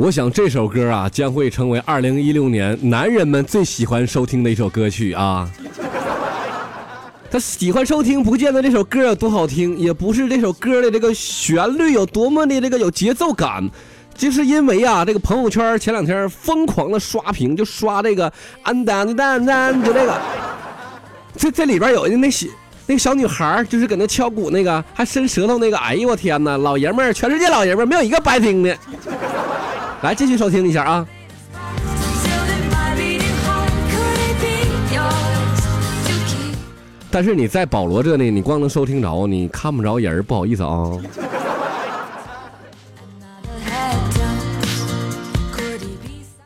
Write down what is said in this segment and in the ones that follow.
我想这首歌啊，将会成为二零一六年男人们最喜欢收听的一首歌曲啊。他喜欢收听，不见得这首歌有多好听，也不是这首歌的这个旋律有多么的这个有节奏感，就是因为啊，这个朋友圈前两天疯狂的刷屏，就刷这个安丹丹丹，就这个，这这里边有的那些。那个小女孩就是搁那敲鼓那个，还伸舌头那个，哎呦我天哪！老爷们儿，全世界老爷们儿没有一个白听的。来，继续收听一下啊。但是你在保罗这呢，你光能收听着，你看不着人，不好意思啊。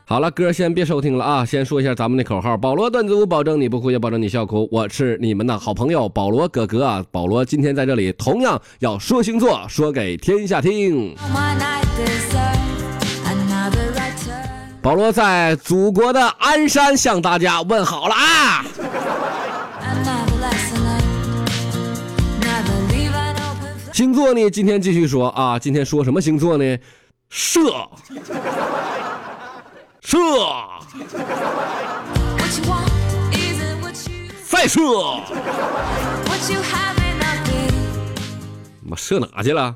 好了，歌先别收听了啊！先说一下咱们的口号：保罗段子屋，保证你不哭，也保证你笑哭。我是你们的好朋友保罗哥哥啊！保罗今天在这里同样要说星座，说给天下听。保罗在祖国的鞍山向大家问好了啊！星座呢？今天继续说啊！今天说什么星座呢？射。射，再射，妈射哪去了？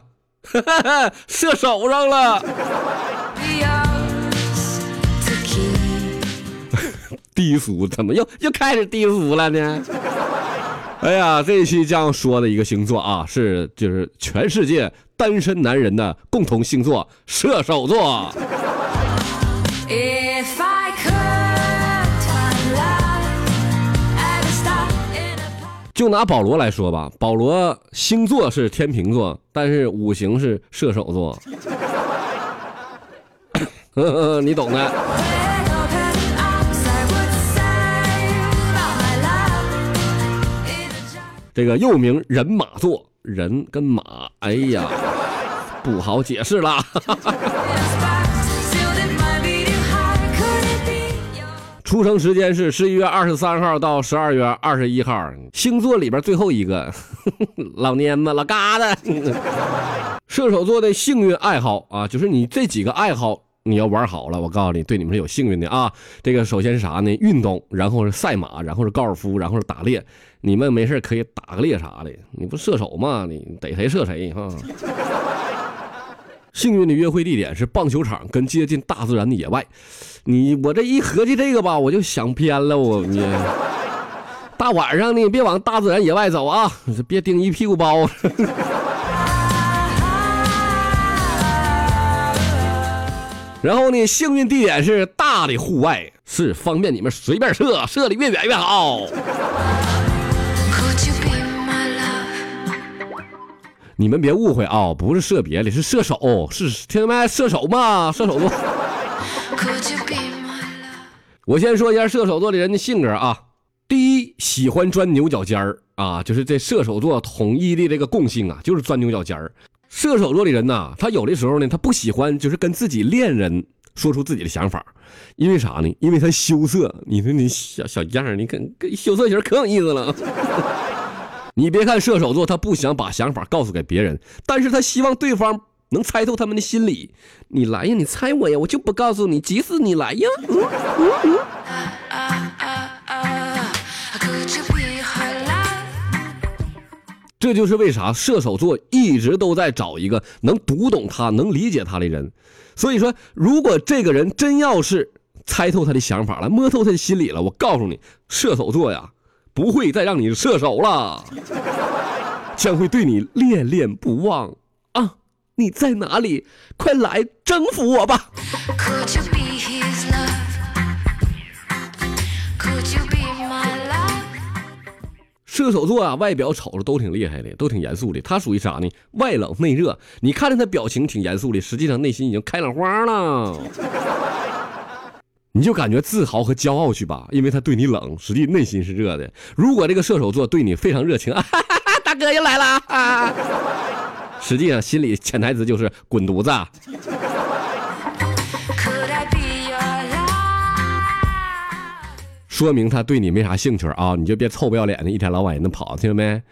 射手上了。低俗怎么又又开始低俗了呢？哎呀，这一期将说的一个星座啊，是就是全世界单身男人的共同星座——射手座。就拿保罗来说吧，保罗星座是天平座，但是五行是射手座，你懂的。这个又名人马座，人跟马，哎呀，不好解释了。出生时间是十一月二十三号到十二月二十一号，星座里边最后一个，老蔫子老疙瘩。射手座的幸运爱好啊，就是你这几个爱好你要玩好了，我告诉你，对你们是有幸运的啊。这个首先是啥呢？运动，然后是赛马，然后是高尔夫，然后是打猎。你们没事可以打个猎啥的，你不射手吗？你逮谁射谁哈。幸运的约会地点是棒球场跟接近大自然的野外。你我这一合计这个吧，我就想偏了。我你大晚上的别往大自然野外走啊，别叮一屁股包。然后呢，幸运地点是大的户外，是方便你们随便射，射的越远越好。你们别误会啊，不是射别的，是射手，是听见没？射手嘛，射手座。我先说一下射手座的人的性格啊。第一，喜欢钻牛角尖儿啊，就是这射手座统一的这个共性啊，就是钻牛角尖儿。射手座的人呢，他有的时候呢，他不喜欢就是跟自己恋人说出自己的想法，因为啥呢？因为他羞涩。你说你小小样儿，你跟羞涩型可有意思了。你别看射手座，他不想把想法告诉给别人，但是他希望对方能猜透他们的心理。你来呀，你猜我呀，我就不告诉你，急死你来呀！啊这就是为啥射手座一直都在找一个能读懂他、能理解他的人。所以说，如果这个人真要是猜透他的想法了，摸透他的心理了，我告诉你，射手座呀。不会再让你射手了，将会对你恋恋不忘啊！你在哪里？快来征服我吧！射手座啊，外表瞅着都挺厉害的，都挺严肃的。他属于啥呢？外冷内热。你看着他表情挺严肃的，实际上内心已经开了花了。你就感觉自豪和骄傲去吧，因为他对你冷，实际内心是热的。如果这个射手座对你非常热情，啊、大哥又来了，啊，实际上心里潜台词就是滚犊子。说明他对你没啥兴趣啊，你就别臭不要脸的，一天老往人那跑，听见没？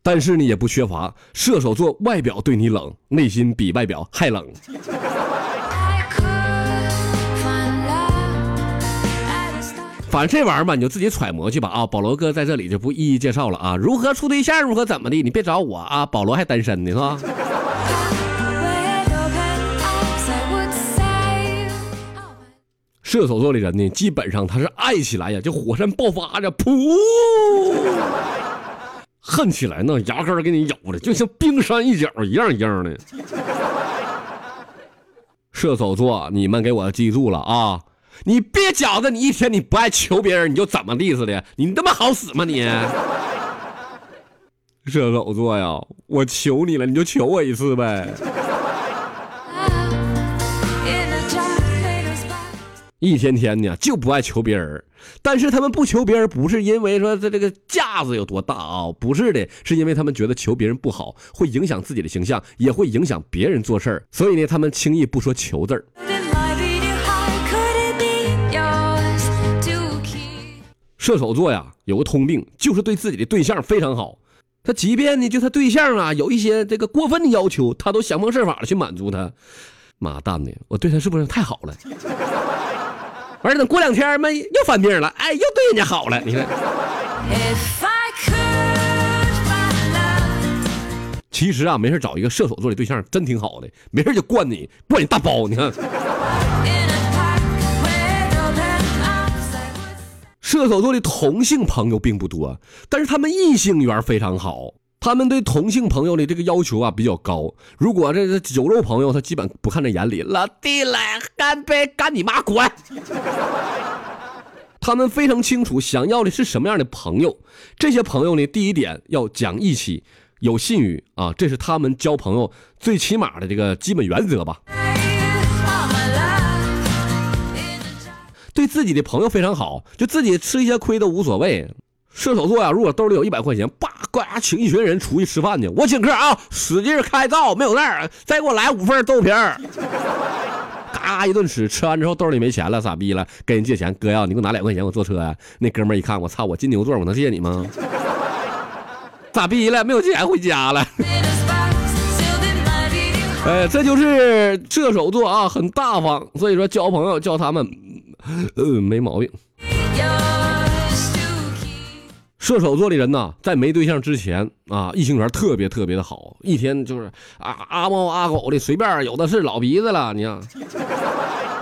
但是呢，也不缺乏射手座外表对你冷，内心比外表还冷。反正这玩意儿吧，你就自己揣摩去吧啊！保罗哥在这里就不一一介绍了啊，如何处对象，如何怎么的，你别找我啊！保罗还单身呢，是吧？射手座的人呢，基本上他是爱起来呀，就火山爆发着，噗；恨起来呢，牙根给你咬的，就像冰山一角一样一样的。射手座，你们给我记住了啊！你别觉得你一天你不爱求别人，你就怎么地似的，你他妈好使吗你？射手座呀，我求你了，你就求我一次呗。一天天的就不爱求别人，但是他们不求别人，不是因为说他这个架子有多大啊，不是的，是因为他们觉得求别人不好，会影响自己的形象，也会影响别人做事儿，所以呢，他们轻易不说求字儿。射手座呀，有个通病，就是对自己的对象非常好，他即便呢就他对象啊有一些这个过分的要求，他都想方设法的去满足他。妈蛋的，我对他是不是太好了？完了，等过两天嘛，又犯病了，哎，又对人家好了。你看，其实啊，没事找一个射手座的对象真挺好的，没事就惯你，惯你大包。你看，射手座的同性朋友并不多，但是他们异性缘非常好。他们对同性朋友的这个要求啊比较高，如果这个酒肉朋友，他基本不看在眼里。老弟来干杯，干你妈滚！他们非常清楚想要的是什么样的朋友。这些朋友呢，第一点要讲义气，有信誉啊，这是他们交朋友最起码的这个基本原则吧。对自己的朋友非常好，就自己吃一些亏都无所谓。射手座呀，如果兜里有一百块钱，叭，呱请一群人出去吃饭去，我请客啊，使劲开灶，没有儿，再给我来五份豆皮儿，嘎一顿吃，吃完之后兜里没钱了，傻逼了，跟人借钱，哥呀，你给我拿两块钱，我坐车呀。那哥们一看，我操，我金牛座，我能借你吗？咋逼了？没有钱回家了。哎，这就是射手座啊，很大方，所以说交朋友交他们，嗯，没毛病。射手座的人呢，在没对象之前啊，异性缘特别特别的好，一天就是啊阿猫阿狗的，随便有的是老鼻子了。你看，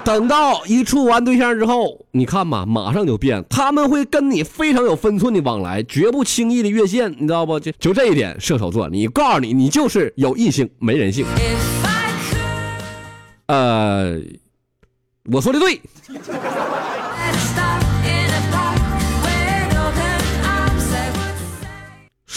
等到一处完对象之后，你看吧，马上就变，他们会跟你非常有分寸的往来，绝不轻易的越线，你知道不？就就这一点，射手座，你告诉你，你就是有异性没人性。呃，我说的对。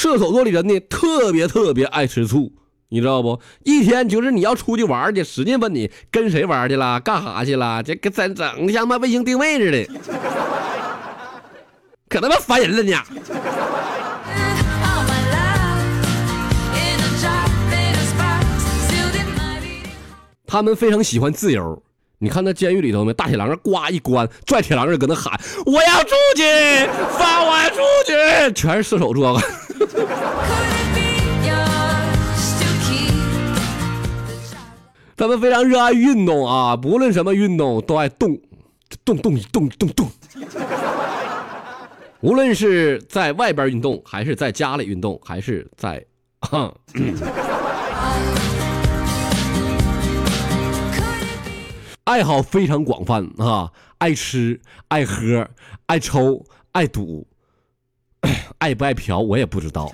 射手座的人呢，特别特别爱吃醋，你知道不？一天就是你要出去玩去，使劲问你跟谁玩去了，干啥去了，这跟咱整的像妈卫星定位似的，可他妈烦人了呢。他们非常喜欢自由，你看那监狱里头没，大铁栏杆呱一关，拽铁栏杆搁那喊：“我要出去，放我出去！”全是射手座。他们非常热爱运动啊，不论什么运动都爱动，动动动动动。无论是在外边运动，还是在家里运动，还是在，爱好非常广泛啊，爱吃，爱喝，爱抽，爱赌。爱不爱嫖，我也不知道。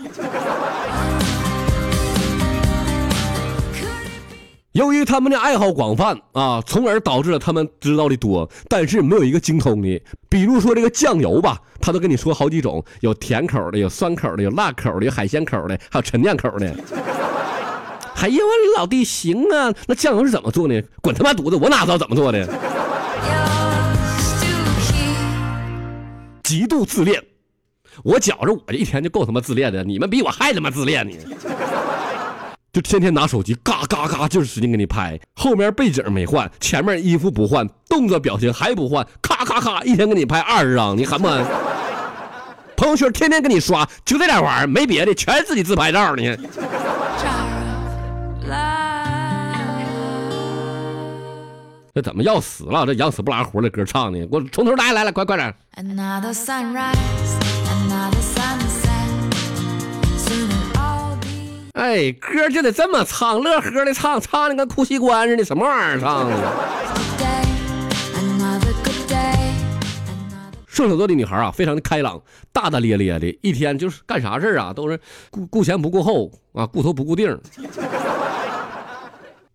由于他们的爱好广泛啊，从而导致了他们知道的多，但是没有一个精通的。比如说这个酱油吧，他都跟你说好几种，有甜口的，有酸口的，有辣口的，有海鲜口的，还有陈酿口的。哎呀，我老弟，行啊，那酱油是怎么做的？滚他妈犊子，我哪知道怎么做的？极度自恋。我觉着我这一天就够他妈自恋的，你们比我还他妈自恋呢！就天天拿手机嘎嘎嘎就是使劲给你拍，后面背景没换，前面衣服不换，动作表情还不换，咔咔咔一天给你拍二十张，你狠不狠？朋友圈天天给你刷，就这点玩意儿，没别的，全是自己自拍照呢。这怎么要死了？这养死不拉活的歌唱的，给我从头来来来，快快点！Another sunrise, 哎，歌就得这么唱，乐呵的唱，唱的跟哭戏官似的，什么玩意儿唱的？射手座的女孩啊，非常的开朗，大大咧咧的，一天就是干啥事啊，都是顾顾前不顾后啊，顾头不顾腚，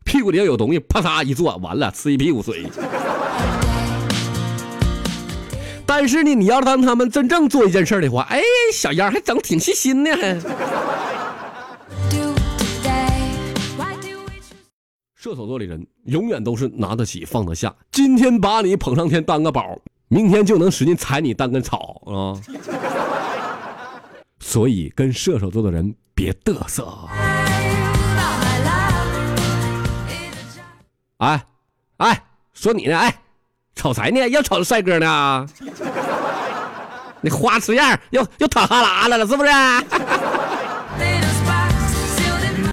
屁股底下有东西，啪嚓一坐，完了吃一屁股水。但是呢，你要让他们真正做一件事的话，哎，小样还整挺细心呢，还。射手座的人永远都是拿得起放得下，今天把你捧上天当个宝，明天就能使劲踩你当根草啊！所以跟射手座的人别嘚瑟。哎，哎，说你呢？哎，瞅谁呢？又瞅帅哥呢？你花痴样又又淌哈喇子了，是不是？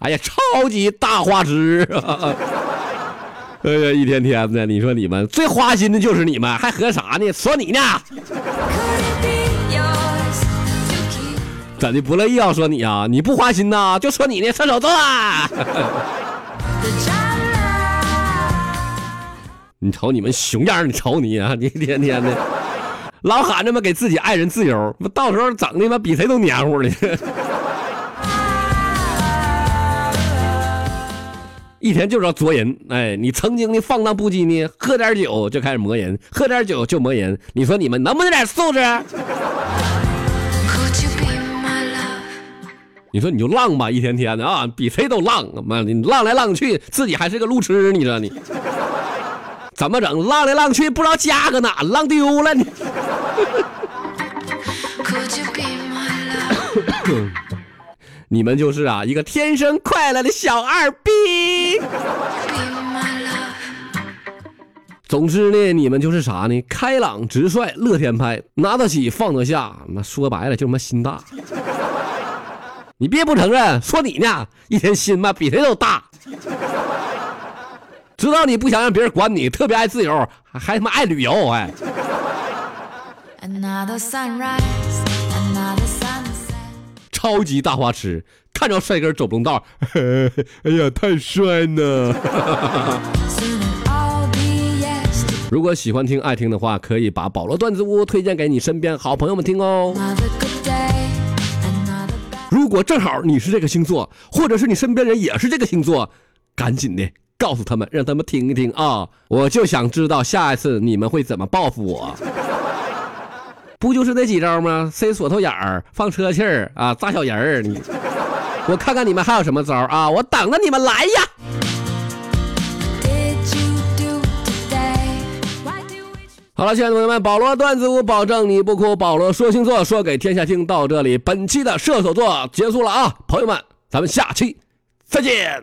哎呀，超级大花痴！哎呀，一天天的，你说你们最花心的就是你们，还合啥呢？说你呢？怎的不乐意啊？说你啊，你不花心呐？就说你呢，射手座！你瞅你们熊样，你瞅你啊，你一天天的，老喊着嘛给自己爱人自由，到时候整的嘛比谁都黏糊的。一天就知道作人，哎，你曾经的放荡不羁呢，喝点酒就开始磨人，喝点酒就磨人。你说你们能不能点素质?你说你就浪吧，一天天的啊，比谁都浪，妈的，你浪来浪去，自己还是个路痴，你说你怎么整？浪来浪去，不知道家搁哪，浪丢了你。你们就是啊，一个天生快乐的小二逼。总之呢，你们就是啥呢？开朗直率，乐天派，拿得起放得下。那说白了就他妈心大。你别不承认，说你呢，一天心嘛比谁都大。知道你不想让别人管你，特别爱自由，还还他妈爱旅游，哎。Another sunrise, another 超级大花痴，看着帅哥走不动道，哎呀，太帅呢！如果喜欢听、爱听的话，可以把保罗段子屋推荐给你身边好朋友们听哦。如果正好你是这个星座，或者是你身边人也是这个星座，赶紧的告诉他们，让他们听一听啊！我就想知道下一次你们会怎么报复我。不就是那几招吗？塞锁头眼儿，放车气儿啊，扎小人儿。你，我看看你们还有什么招啊！我等着你们来呀?好了，亲爱的朋友们，保罗段子屋保证你不哭。保罗说星座，说给天下听。到这里，本期的射手座结束了啊，朋友们，咱们下期再见。